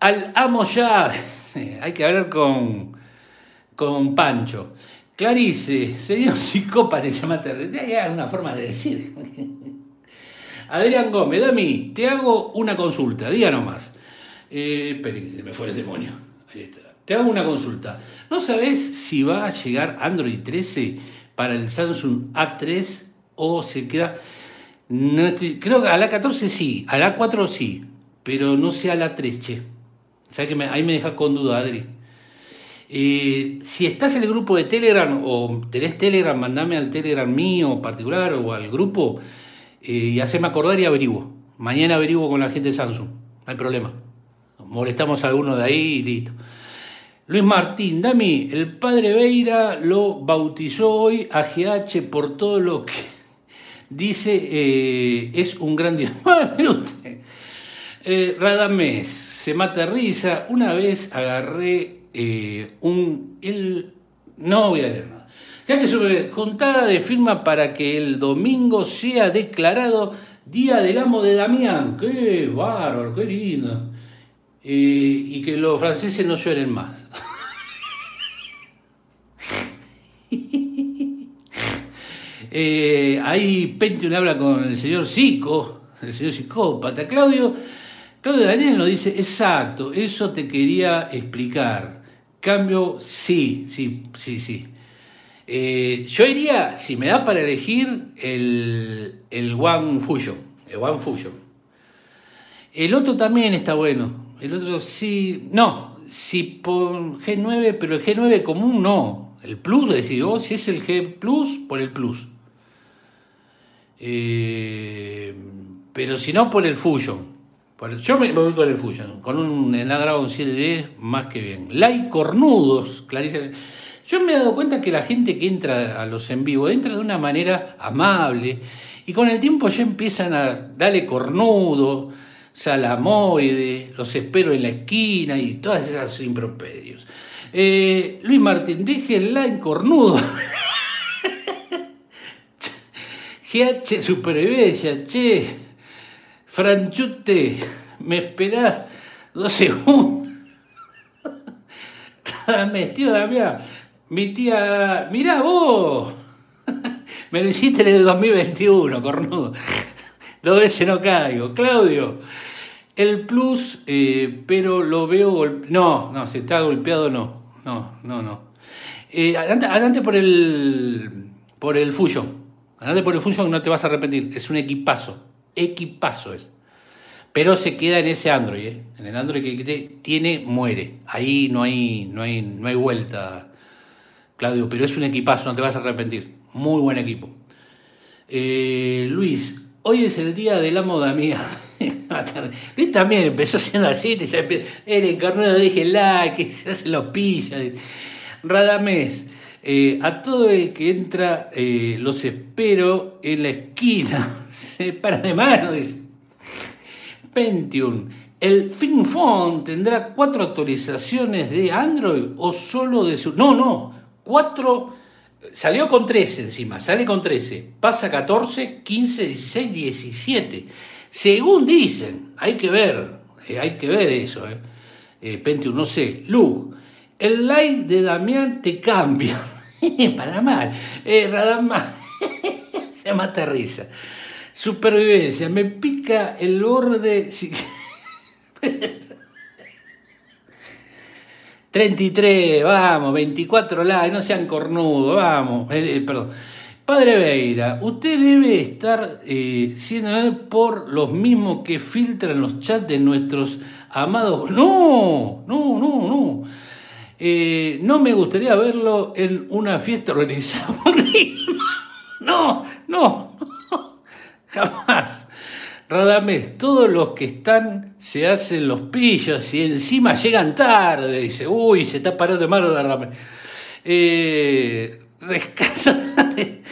Al amo ya. Hay que hablar con, con Pancho. Clarice, sería un psicópata, se llama Hay una forma de decir. Adrián Gómez, Dami, te hago una consulta, diga nomás. Eh, me fue el demonio. Ahí está. te hago una consulta. ¿No sabes si va a llegar Android 13 para el Samsung A3 o se queda... creo que a la 14 sí, a la 4 sí, pero no sé a la 3, che. ¿Sabes que ahí me deja con duda, Adri? Eh, si estás en el grupo de Telegram o tenés Telegram, mandame al Telegram mío particular o al grupo eh, y haceme acordar y averiguo. Mañana averiguo con la gente de Samsung, no hay problema. Molestamos a alguno de ahí y listo. Luis Martín, Dami, el padre Veira lo bautizó hoy a GH por todo lo que dice, eh, es un gran dios. eh, Radamés, se mata risa. Una vez agarré eh, un... El, no voy a leer nada. GH juntada de firma para que el domingo sea declarado Día del Amo de Damián. ¡Qué bárbaro, qué lindo! Eh, y que los franceses no lloren más. eh, ahí Pentium habla con el señor Psico, el señor psicópata. Claudio, Claudio Daniel nos dice, exacto, eso te quería explicar. Cambio, sí, sí, sí, sí. Eh, yo iría, si me da para elegir, el, el One Fusion. El One Fusion. El otro también está bueno. El otro sí. No, si por G9, pero el G9 común no. El Plus, decir, vos, si es el G Plus, por el Plus. Eh, pero si no, por el Fusion. Yo me voy con el Fusion, con un Snapdragon 710 más que bien. Like cornudos, Claricia. Yo me he dado cuenta que la gente que entra a los en vivo entra de una manera amable y con el tiempo ya empiezan a darle cornudo, Salamoide, Los espero en la esquina y todas esas impropedios. Eh, Luis Martín, déjenla en cornudo. GH Supervivencia, che. Franchute, ¿me esperás dos segundos? tío Damián, mi tía, mirá vos. Me lo hiciste en el 2021, cornudo. Dos veces no caigo. Claudio, el plus, eh, pero lo veo golpeado. No, no, si está golpeado, no. No, no, no. Eh, adelante, por el por el Fusion. Adelante por el Fusion no te vas a arrepentir. Es un equipazo. Equipazo es. Pero se queda en ese Android. ¿eh? En el Android que tiene, muere. Ahí no hay, no, hay, no hay vuelta, Claudio. Pero es un equipazo, no te vas a arrepentir. Muy buen equipo. Luis, hoy es el día de la moda mía. Luis también empezó siendo así, el encarnado dije la que se hace los pillos. Radamés, eh, a todo el que entra eh, los espero en la esquina. Se para de mano, dice. Pentium, ¿el FinFone tendrá cuatro actualizaciones de Android o solo de su.? No, no, cuatro. Salió con 13 encima, sale con 13, pasa 14, 15, 16, 17. Según dicen, hay que ver, eh, hay que ver eso, Pentium, no sé. Lu, el like de Damián te cambia. Para mal. Eh, Radamás. Se mata risa. Supervivencia, me pica el borde. 33, vamos, 24 likes, no sean cornudos, vamos. Eh, perdón. Padre Veira, usted debe estar eh, siendo por los mismos que filtran los chats de nuestros amados. No, no, no, no. Eh, no me gustaría verlo en una fiesta organizada No, no, no, jamás. Radamés, todos los que están se hacen los pillos y encima llegan tarde. Dice, uy, se está parando de mano Radamés. Eh,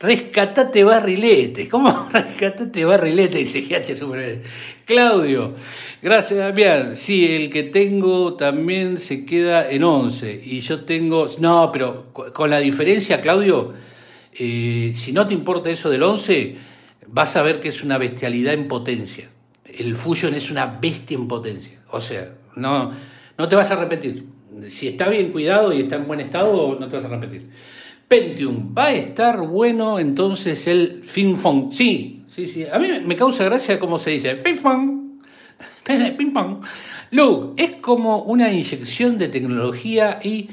Rescatate barrilete. ¿Cómo rescatate barrilete? Dice GH Super. Claudio, gracias Damián. Sí, el que tengo también se queda en 11. Y yo tengo. No, pero con la diferencia, Claudio, eh, si no te importa eso del 11, vas a ver que es una bestialidad en potencia. El Fusion es una bestia en potencia. O sea, no, no te vas a repetir. Si está bien cuidado y está en buen estado, no te vas a repetir. Pentium, va a estar bueno entonces el FinFon. Sí, sí, sí. A mí me causa gracia cómo se dice. FinFon. Ping pong. Luke, es como una inyección de tecnología y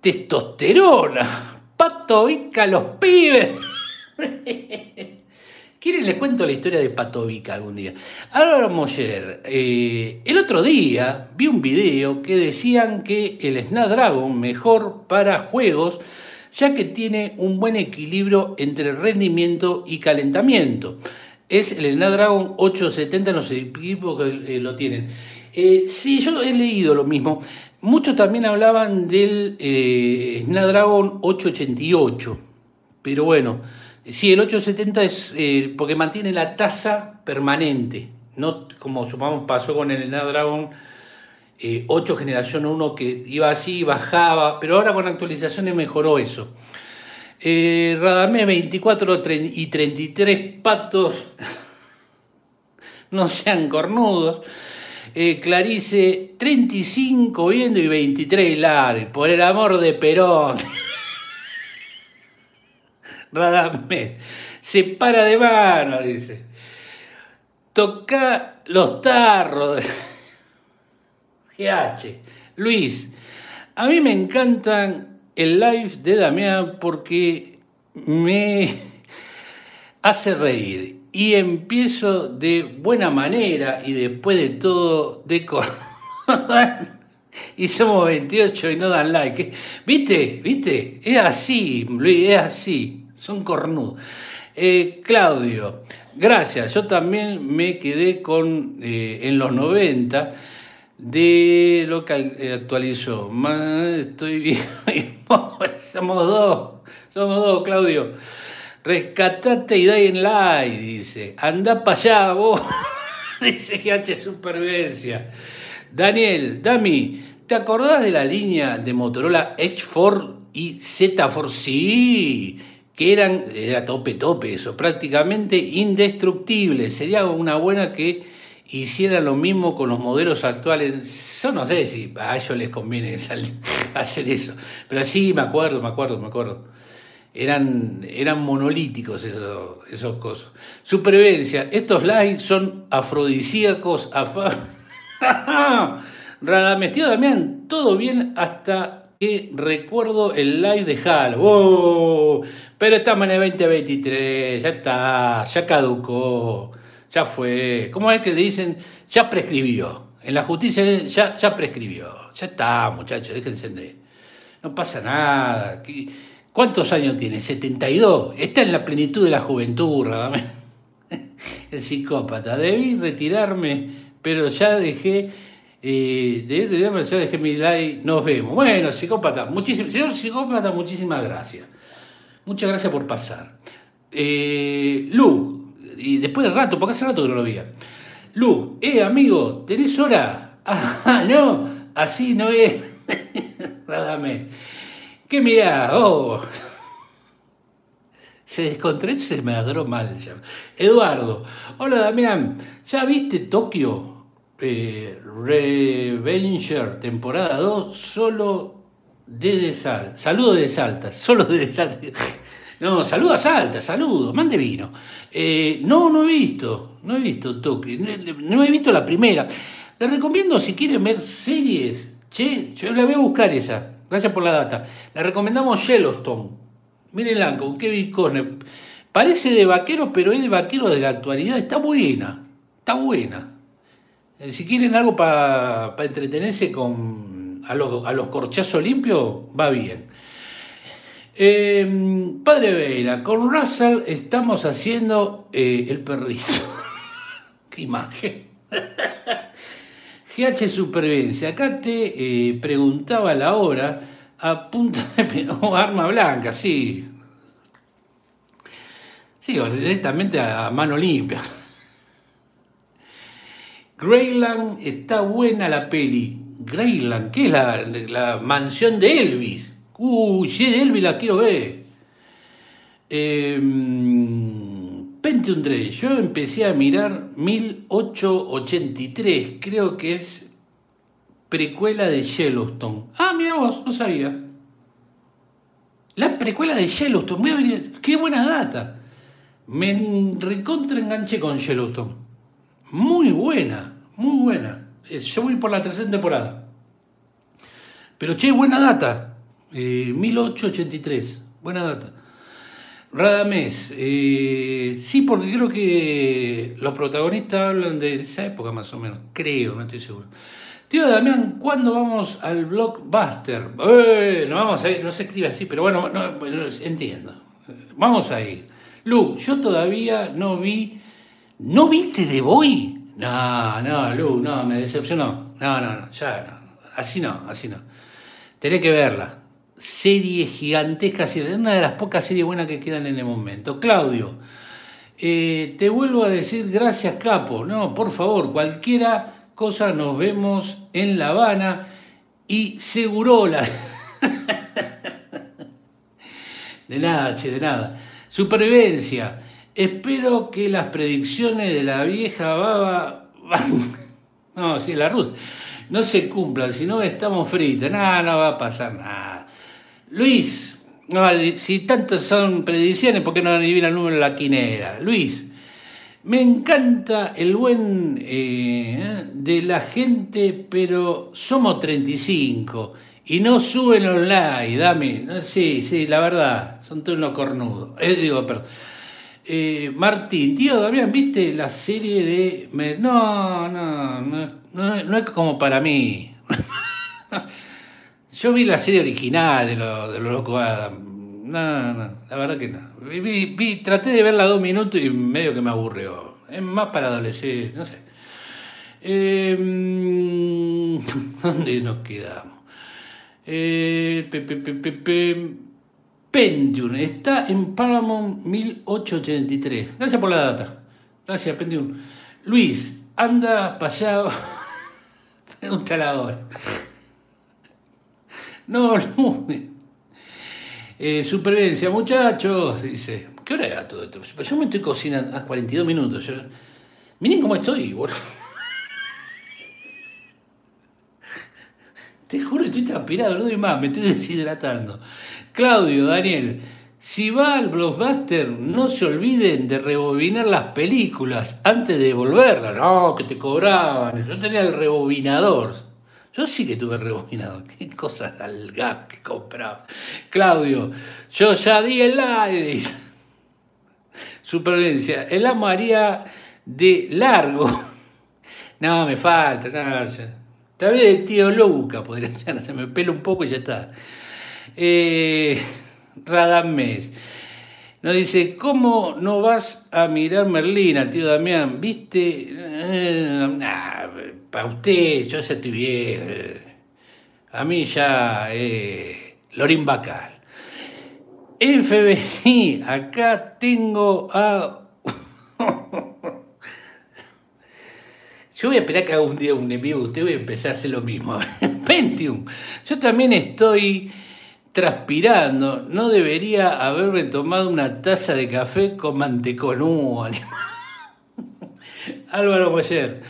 testosterona. Patovica los pibes. ¿Quieren les cuento la historia de Patovica algún día? Ahora Moller, eh, el otro día vi un video que decían que el Snapdragon mejor para juegos ya que tiene un buen equilibrio entre rendimiento y calentamiento. Es el Snapdragon 870 no sé equipos que eh, lo tienen. Eh, sí, yo he leído lo mismo. Muchos también hablaban del eh, Snapdragon 888, pero bueno, sí, el 870 es eh, porque mantiene la tasa permanente, no como supongamos pasó con el Snapdragon 8 generación 1 que iba así, bajaba, pero ahora con actualizaciones mejoró eso. Eh, Radamé 24 y 33 patos, no sean cornudos. Eh, Clarice 35 viendo y 23 Lar, por el amor de Perón. Radamé se para de mano, dice. Toca los tarros. Luis, a mí me encantan el live de Damián porque me hace reír y empiezo de buena manera y después de todo de y somos 28 y no dan like. ¿Viste? ¿Viste? Es así, Luis, es así. Son cornudos. Eh, Claudio, gracias. Yo también me quedé con eh, en los 90 de lo que eh, actualizó. Estoy bien. somos dos. Somos dos, Claudio. Rescatate y en like, dice. Anda para allá, vos. dice GH Supervivencia. Daniel, Dami, ¿te acordás de la línea de Motorola H4 y Z4? Sí, que eran, era tope tope eso, prácticamente indestructibles. Sería una buena que hiciera lo mismo con los modelos actuales. Yo no sé si a ellos les conviene hacer eso, pero sí, me acuerdo, me acuerdo, me acuerdo. Eran, eran monolíticos esos, esos cosas. Supervivencia, estos likes son afrodisíacos. Afa... Radamestido también, todo bien hasta que recuerdo el live de Halo. Pero estamos en el 2023, ya está, ya caducó ya fue. ¿Cómo es que le dicen? Ya prescribió. En la justicia ya, ya prescribió. Ya está, muchachos, déjense de. No pasa nada. ¿Cuántos años tiene? 72. Está en la plenitud de la juventud, Radamés. El psicópata. Debí retirarme, pero ya dejé. Eh, de, ya dejé mi like. Nos vemos. Bueno, psicópata, muchísimo, señor psicópata, muchísimas gracias. Muchas gracias por pasar. Eh, Lu, y después de rato, porque hace rato que no lo veía. Lu, eh, amigo, ¿tenés hora? Ah, no, así no es. Radame. ¿Qué mirá? Oh. Se descontró, se me agarró mal. Ya. Eduardo, hola Damián, ¿ya viste Tokio? Eh, Revenger, temporada 2, solo desde Sal. Saludo de Salta, solo desde Salta. No, saluda Salta, saludo, mande vino. Eh, no, no he visto, no he visto Tokio, no he visto la primera. Le recomiendo si quieren ver series, che, yo la voy a buscar esa, gracias por la data. Le recomendamos Yellowstone, mírenla con Kevin Corner. Parece de vaquero, pero es de vaquero de la actualidad, está buena, está buena. Eh, si quieren algo para entretenerse con a los, a los corchazos limpios, va bien. Eh, padre Veira, con Russell estamos haciendo eh, el perrito. Qué imagen. GH Supervivencia, acá te eh, preguntaba la hora a punta de arma blanca, sí. Sí, directamente a mano limpia. Greyland, está buena la peli. Greyland, ¿qué es la, la mansión de Elvis? Sí, de Elvis la quiero ver. Eh, Pentium 3, yo empecé a mirar 1883, creo que es precuela de Yellowstone. Ah, mira vos, no sabía. La precuela de Yellowstone, qué buena data. Me recontra enganché con Yellowstone. Muy buena, muy buena. Eh, Yo voy por la tercera temporada. Pero che, buena data. Eh, 1883, buena data. Radamés, eh, sí, porque creo que los protagonistas hablan de esa época más o menos, creo, no estoy seguro. Tío Damián, ¿cuándo vamos al blockbuster? Eh, no vamos a ir, no se escribe así, pero bueno, no, bueno, entiendo. Vamos a ir. Lu, yo todavía no vi. ¿No viste The Boy? No, no, Lu, no, me decepcionó. No, no, no, ya no. Así no, así no. Tenés que verla. Serie gigantesca, es una de las pocas series buenas que quedan en el momento. Claudio, eh, te vuelvo a decir gracias, capo. No, por favor, cualquiera cosa nos vemos en La Habana y Segurola. De nada, che, de nada. Supervivencia. Espero que las predicciones de la vieja baba. No, sí, la rusa. No se cumplan, si no estamos fritos. Nada, no va a pasar nada. Luis, si tantos son predicciones, ¿por qué no adivina el número de la quinera? Luis, me encanta el buen eh, de la gente, pero somos 35 y no suben los likes, dame. Sí, sí, la verdad, son todos unos cornudos. Eh, digo, perdón. Eh, Martín, tío Damián, ¿viste la serie de.? No, no, no, no es como para mí. Yo vi la serie original de los de los locos Adam. No, no, la verdad que no. Vi, traté de verla dos minutos y medio que me aburrió. Es más para adolescentes, no sé. Mm, ¿Dónde nos quedamos? Eh, pe, pe, pe, pe, pe. Pentium está en Paramount 1883. Gracias por la data. Gracias, Pentium. Luis, anda para allá. Pregúntale ahora. No, no. Eh, supervivencia, muchachos, dice. ¿Qué hora era todo esto? Yo me estoy cocinando a 42 minutos. Miren cómo estoy, bueno. Te juro, estoy transpirado, no doy más, me estoy deshidratando. Claudio, Daniel, si va al blockbuster, no se olviden de rebobinar las películas antes de devolverlas. No, que te cobraban. Yo tenía el rebobinador. Yo sí que tuve rebobinador. Qué cosas al gas que compraba. Claudio, yo ya di el dice. Supervivencia. El amo haría de largo. No, me falta. No, ya. Tal vez el tío Luca podría ya, se me pela un poco y ya está. Eh, Radamés. Nos dice, ¿cómo no vas a mirar Merlina, tío Damián? ¿Viste? Para usted, yo ya estoy viejo. A mí ya, eh, Lorín Bacal. FBI, acá tengo a... Yo voy a esperar que haga un día un envío de usted voy a empezar a hacer lo mismo. Pentium. Yo también estoy transpirando. No debería haberme tomado una taza de café con manteconú. Álvaro Boyer.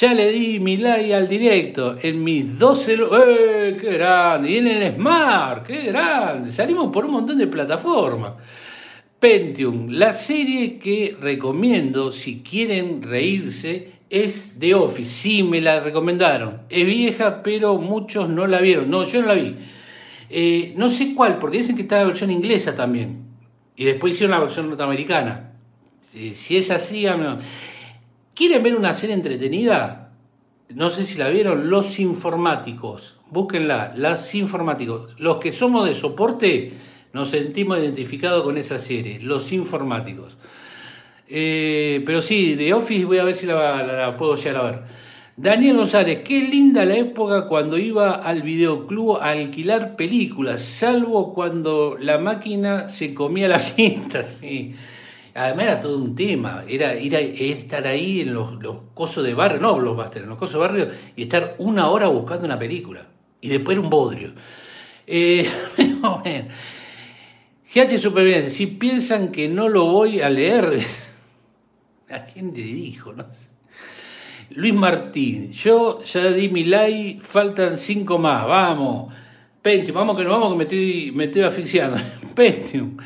Ya le di mi like al directo en mis 12... lo- ¡Eh, qué grande! Y en el Smart, qué grande. Salimos por un montón de plataformas. Pentium, la serie que recomiendo si quieren reírse es The Office. Sí, me la recomendaron. Es vieja, pero muchos no la vieron. No, yo no la vi. Eh, no sé cuál, porque dicen que está la versión inglesa también. Y después hicieron la versión norteamericana. Eh, si es así, háganmelo. ¿Quieren ver una serie entretenida? No sé si la vieron, Los Informáticos. Búsquenla, Los Informáticos. Los que somos de soporte nos sentimos identificados con esa serie, Los Informáticos. Eh, pero sí, de Office voy a ver si la puedo llegar a ver. Daniel González, qué linda la época cuando iba al videoclub a alquilar películas, salvo cuando la máquina se comía las cintas. sí. Además era todo un tema, era ir a, estar ahí en los, los cosos de barrio, no Blockbuster, en los cosos de barrio y estar una hora buscando una película. Y después era un bodrio. Eh, pero bueno. GH Supervivencia, si piensan que no lo voy a leer, ¿a quién le dijo? No sé. Luis Martín, yo ya di mi like, faltan cinco más, vamos. Pentium, vamos que nos vamos que me estoy, me estoy asfixiando. Pentium.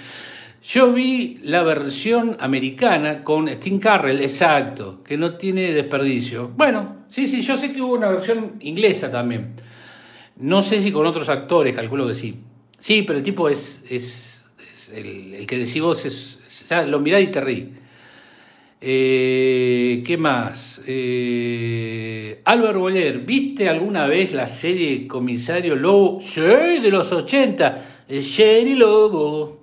Yo vi la versión americana con Steve Carrell, exacto, que no tiene desperdicio. Bueno, sí, sí, yo sé que hubo una versión inglesa también. No sé si con otros actores, calculo que sí. Sí, pero el tipo es, es, el, que decís vos, es, ya lo mirá y te reí. Eh, ¿Qué más? Eh, Álvaro Boller, ¿viste alguna vez la serie Comisario Lobo? Sí, de los 80. Sherry Lobo.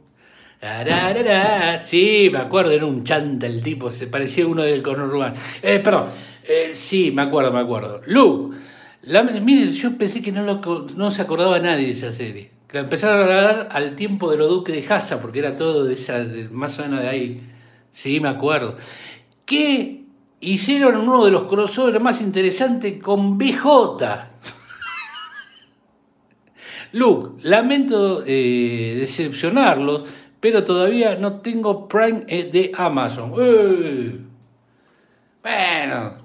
Sí, me acuerdo, era un chanta el tipo, se parecía uno del conurbano. Eh, perdón, eh, sí, me acuerdo, me acuerdo. Luke, mire, yo pensé que no, se acordaba nadie de esa serie. Que la empezaron a dar al tiempo de los duques de Haza, porque era todo de esa, más o menos de ahí. Sí, me acuerdo. Que hicieron uno de los crossovers más interesantes con BJ. Luke, lamento eh, decepcionarlos, pero todavía no tengo Prime eh, de Amazon. Eh. Bueno,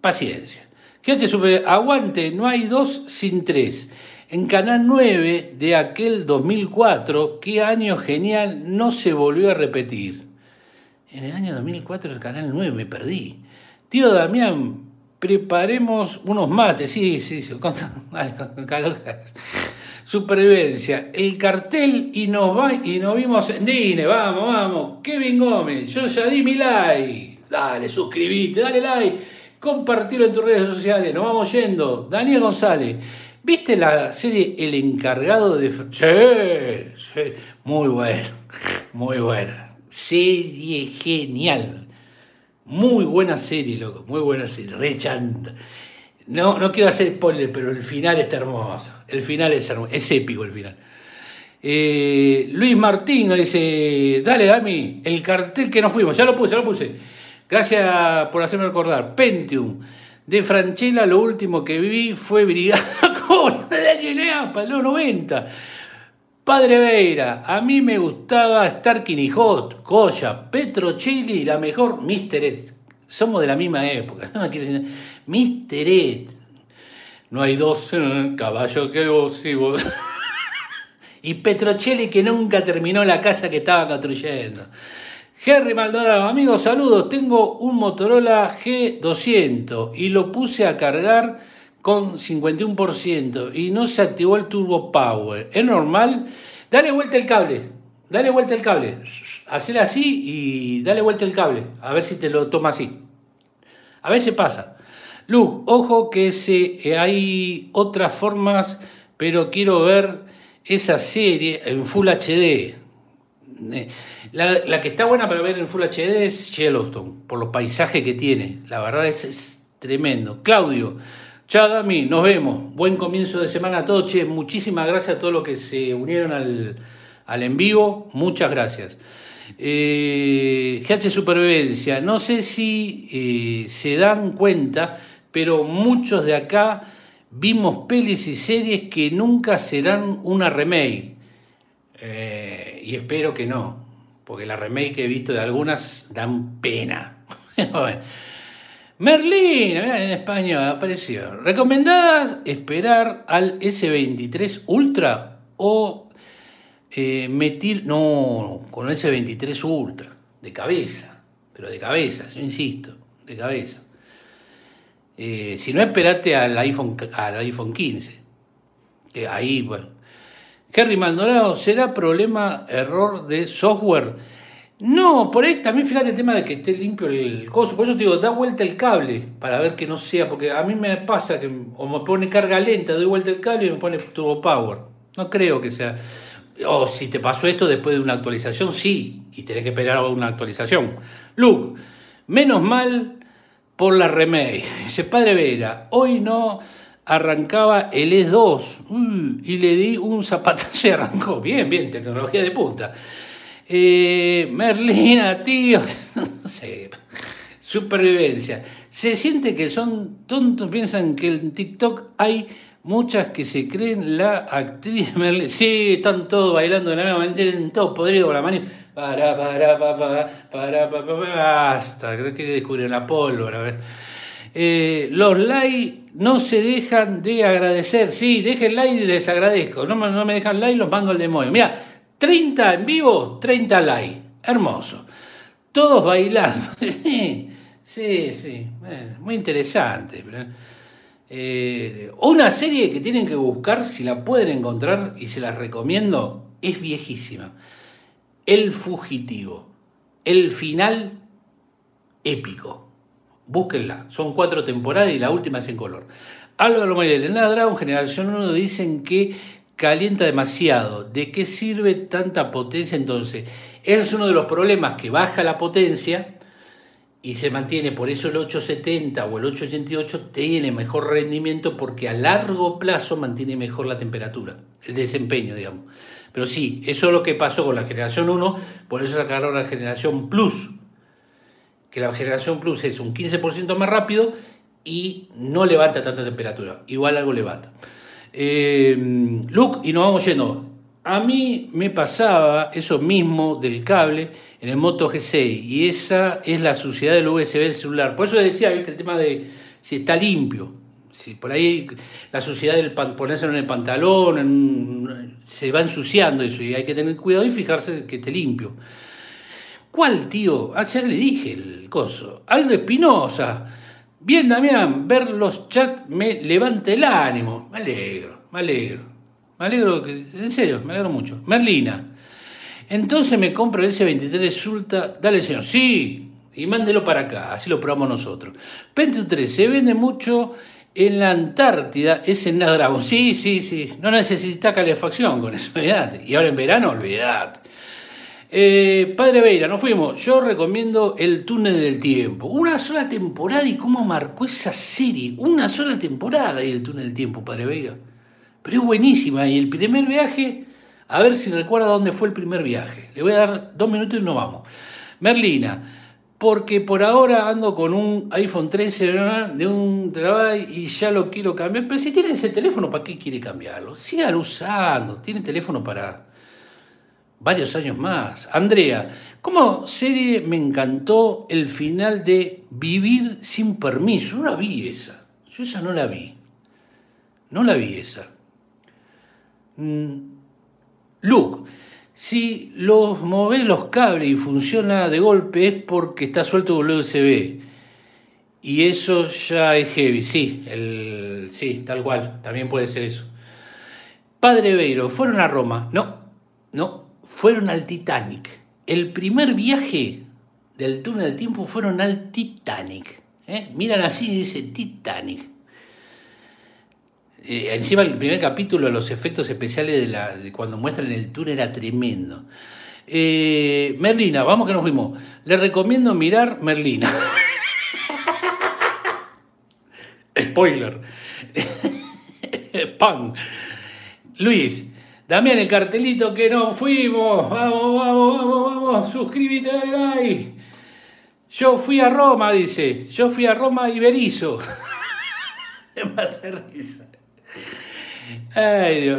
paciencia. te sube, aguante, no hay dos sin tres. En Canal 9 de aquel 2004, qué año genial, no se volvió a repetir. En el año 2004 el Canal 9 me perdí. Tío Damián, preparemos unos mates, sí, sí, con, con, Supervivencia, el cartel y nos, va, y nos vimos en Dine, vamos, vamos. Kevin Gómez, yo ya di mi like. Dale, suscribite, dale like, compartilo en tus redes sociales, nos vamos yendo. Daniel González, ¿viste la serie El encargado de... Sí, sí, muy buena, muy buena. Serie genial. Muy buena serie, loco, muy buena serie, re chanta. No, no quiero hacer spoiler, pero el final está hermoso. El final es hermoso, es épico el final. Eh, Luis Martín nos dice, dale Dami, el cartel que nos fuimos, ya lo puse, ya lo puse. Gracias por hacerme recordar. Pentium, de Franchella, lo último que vi fue Brigada con para los 90. Padre Veira, a mí me gustaba Starkin y Hot, Goya, Chili, la mejor Mister. Somos de la misma época. Mr. Ed. No hay dos caballos que vos y vos. y Petrocelli que nunca terminó la casa que estaba construyendo. Henry Maldonado, amigos, saludos. Tengo un Motorola G200 y lo puse a cargar con 51% y no se activó el Turbo Power. ¿Es normal? Dale vuelta el cable. Dale vuelta el cable. Hacer así y dale vuelta el cable. A ver si te lo toma así. A veces pasa. Luke, ojo que eh, hay otras formas, pero quiero ver esa serie en Full HD. Eh, la, que está buena para ver en Full HD es Yellowstone, por los paisajes que tiene. La verdad es, tremendo. Claudio, chao Dami, nos vemos. Buen comienzo de semana a todos. Che, muchísimas gracias a todos los que se unieron al, en vivo. Muchas gracias. Eh, GH Supervivencia, no sé si se dan cuenta pero muchos de acá vimos pelis y series que nunca serán una remake. Eh, y espero que no, porque la remake que he visto de algunas dan pena. Merlín, en España apareció. ¿Recomendadas esperar al S23 Ultra o eh, metir, no, con el S23 Ultra, de cabeza, pero de cabeza, yo insisto, de cabeza. Eh, si no, esperate al iPhone, al iPhone 15. ahí, bueno. Henry Maldonado, ¿será problema, error de software? No, por ahí también fíjate el tema de que esté limpio el coso. Por eso te digo, da vuelta el cable para ver que no sea, porque a mí me pasa que o me pone carga lenta, doy vuelta el cable y me pone turbo power. No creo que sea. O si te pasó esto después de una actualización, sí, y tenés que esperar una actualización. Luke, menos mal por la remake. Dice, padre Vera, hoy no arrancaba el E2 y le di un zapatazo y arrancó. Bien, bien, tecnología de punta. Eh, Merlina, tío, no sé, supervivencia. Se siente que son tontos, piensan que en TikTok hay muchas que se creen la actriz Merlina. Sí, están todos bailando de la misma manera, tienen todo podrido con la mano. Para, para, para, para, para, basta, creo que descubrieron la pólvora. Eh, los likes no se dejan de agradecer. Sí, dejen like y les agradezco. No, no me dejan like, los mando al demonio. Mira, 30 en vivo, 30 live. Hermoso. Todos bailando. sí, sí. muy interesante. Eh, una serie que tienen que buscar, si la pueden encontrar y se las recomiendo, es viejísima. El fugitivo. El final épico. Búsquenla. Son cuatro temporadas y la última es en color. Álvaro María Elena Dragon, Generación 1, dicen que calienta demasiado. ¿De qué sirve tanta potencia entonces? Es uno de los problemas que baja la potencia y se mantiene, por eso el 870 o el 888 tiene mejor rendimiento porque a largo plazo mantiene mejor la temperatura, el desempeño, digamos. Pero sí, eso es lo que pasó con la generación 1, por eso sacaron la generación Plus, que la generación Plus es un 15% más rápido y no levanta tanta temperatura, igual algo levanta. Eh, Luke, y nos vamos yendo. A mí me pasaba eso mismo del cable en el Moto G6 y esa es la suciedad del USB del celular. Por eso decía, ¿viste? el tema de si está limpio. Si por ahí la suciedad del ponérselo en el pantalón, se va ensuciando eso y hay que tener cuidado y fijarse que esté limpio. ¿Cuál, tío? Ayer le dije el coso. Aldo Espinosa. Bien, Damián, ver los chats me levanta el ánimo. Me alegro, me alegro. Me alegro, en serio, me alegro mucho. Merlina. Entonces me compro el S23 Sulta. Dale, señor. Sí. Y mándelo para acá, así lo probamos nosotros. 23 se vende mucho en la Antártida, es en Nadrago. Sí, sí, sí. No necesita calefacción con eso, olvidate. Y ahora en verano, olvidate. Eh, Padre Veira, nos fuimos. Yo recomiendo El túnel del tiempo. Una sola temporada y cómo marcó esa serie. Una sola temporada y El túnel del tiempo, Padre Veira. Pero es buenísima. Y el primer viaje, a ver si recuerda dónde fue el primer viaje. Le voy a dar dos minutos y nos vamos. Merlina, porque por ahora ando con un iPhone 13 de un trabajo y ya lo quiero cambiar. Pero si tiene ese teléfono, ¿para qué quiere cambiarlo? Sigan usando. Tiene teléfono para varios años más. Andrea, como serie me encantó el final de Vivir sin permiso. No la vi esa. Yo esa no la vi. No la vi esa. Mm, Luke, si los movés los cables y funciona de golpe es porque está suelto el USB. Y eso ya es heavy, sí, el, sí, tal cual, también puede ser eso. Padre Beiro, ¿fueron a Roma? No, no, fueron al Titanic. El primer viaje del túnel del tiempo fueron al Titanic. ¿eh? Miran así y dice Titanic. Encima el primer capítulo, los efectos especiales de, la, de cuando muestran el túnel era tremendo. Eh, Merlina, vamos que nos fuimos. Le recomiendo mirar Merlina. Spoiler. Pan. Luis, Damián, el cartelito que no fuimos. Vamos, vamos, vamos, vamos. Suscríbete, ahí. Yo fui a Roma, dice. Yo fui a Roma y Berizo. Me risa.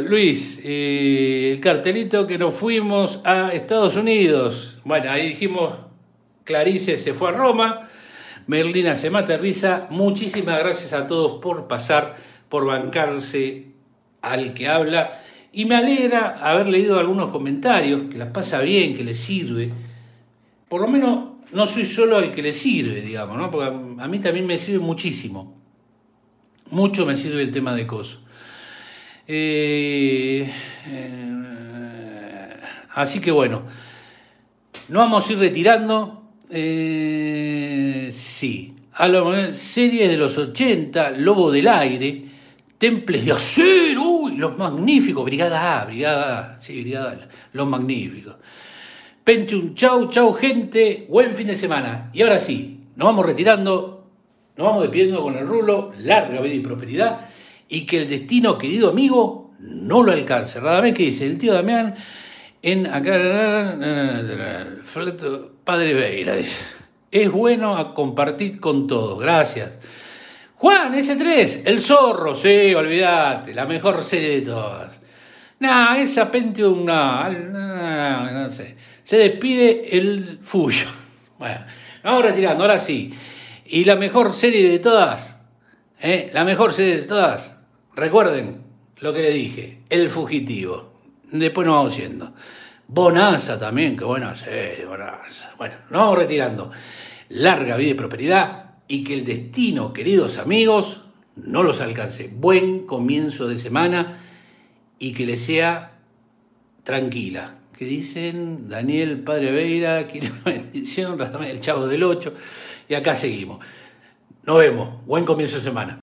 Luis, el cartelito que nos fuimos a Estados Unidos. Bueno, ahí dijimos, Clarice se fue a Roma, Merlina se mata risa. Muchísimas gracias a todos por pasar, por bancarse al que habla. Y me alegra haber leído algunos comentarios, que las pasa bien, que les sirve. Por lo menos no soy solo al que le sirve, digamos, ¿no? Porque a mí también me sirve muchísimo. Mucho me sirve el tema de coso. Eh, eh, así que bueno, nos vamos a ir retirando. Eh, sí, a la serie de los 80, Lobo del Aire, Temples de Acero, uy, los magníficos, Brigada A, Brigada A, sí, Brigada A, los magníficos. Pentium, chau, chau gente, buen fin de semana. Y ahora sí, nos vamos retirando, nos vamos despidiendo con el rulo, larga vida y prosperidad y que el destino, querido amigo, no lo alcance. Radamés que dice, el tío Damián en acá, Padre Veira, dice, es bueno a compartir con todos, gracias. Juan, S3, El Zorro, sí, olvídate, la mejor serie de todas. No, esa Pentium no, no, no sé. Se despide el Fuyo. Bueno, vamos retirando, ahora sí. Y la mejor serie de todas, ¿eh? la mejor serie de todas, Recuerden lo que le dije, el fugitivo. Después nos vamos yendo. Bonanza también, qué buena serie, Bonanza. Bueno, nos vamos retirando. Larga vida y prosperidad y que el destino, queridos amigos, no los alcance. Buen comienzo de semana y que les sea tranquila. Que dicen Daniel Padre Veira, una bendición, el chavo del 8, y acá seguimos. Nos vemos. Buen comienzo de semana.